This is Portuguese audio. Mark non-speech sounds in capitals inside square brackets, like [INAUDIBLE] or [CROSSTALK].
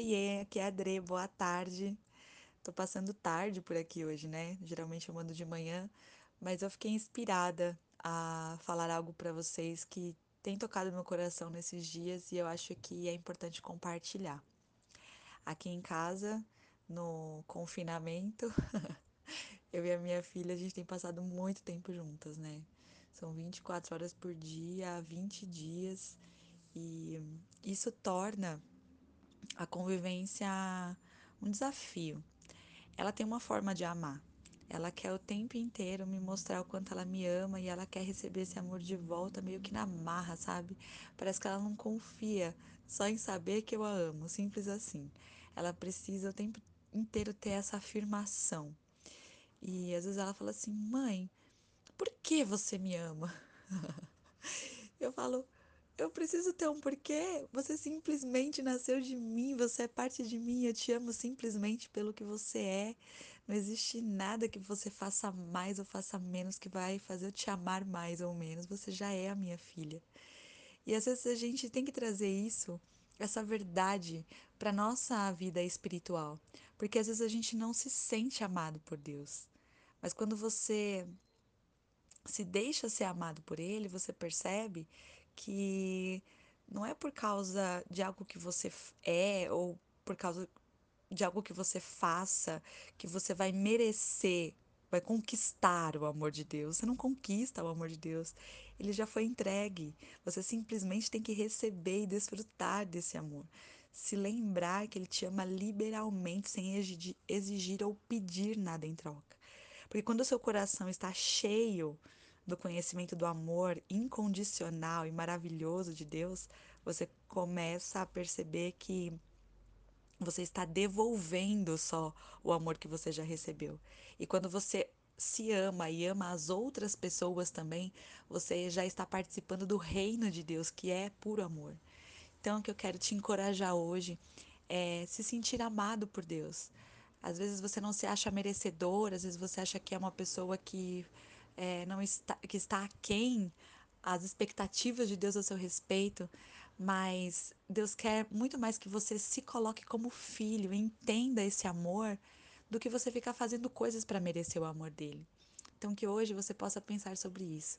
Oiê, aqui é a Dre, boa tarde. Tô passando tarde por aqui hoje, né? Geralmente eu mando de manhã, mas eu fiquei inspirada a falar algo pra vocês que tem tocado meu coração nesses dias e eu acho que é importante compartilhar. Aqui em casa, no confinamento, [LAUGHS] eu e a minha filha, a gente tem passado muito tempo juntas, né? São 24 horas por dia, há 20 dias, e isso torna a convivência um desafio. Ela tem uma forma de amar. Ela quer o tempo inteiro me mostrar o quanto ela me ama e ela quer receber esse amor de volta, meio que na marra, sabe? Parece que ela não confia só em saber que eu a amo, simples assim. Ela precisa o tempo inteiro ter essa afirmação. E às vezes ela fala assim: mãe, por que você me ama? [LAUGHS] Eu falo, eu preciso ter um porquê. Você simplesmente nasceu de mim, você é parte de mim. Eu te amo simplesmente pelo que você é. Não existe nada que você faça mais ou faça menos que vai fazer eu te amar mais ou menos. Você já é a minha filha. E às vezes a gente tem que trazer isso, essa verdade, para nossa vida espiritual, porque às vezes a gente não se sente amado por Deus. Mas quando você se deixa ser amado por ele, você percebe que não é por causa de algo que você é ou por causa de algo que você faça que você vai merecer, vai conquistar o amor de Deus. Você não conquista o amor de Deus, ele já foi entregue. Você simplesmente tem que receber e desfrutar desse amor. Se lembrar que ele te ama liberalmente, sem exigir, ou pedir nada em troca. Porque quando o seu coração está cheio do conhecimento do amor incondicional e maravilhoso de Deus, você começa a perceber que você está devolvendo só o amor que você já recebeu. E quando você se ama e ama as outras pessoas também, você já está participando do reino de Deus, que é puro amor. Então, o que eu quero te encorajar hoje é se sentir amado por Deus. Às vezes você não se acha merecedor, às vezes você acha que é uma pessoa que é, não está, que está aquém as expectativas de Deus a seu respeito, mas Deus quer muito mais que você se coloque como filho, entenda esse amor, do que você ficar fazendo coisas para merecer o amor dele. Então que hoje você possa pensar sobre isso.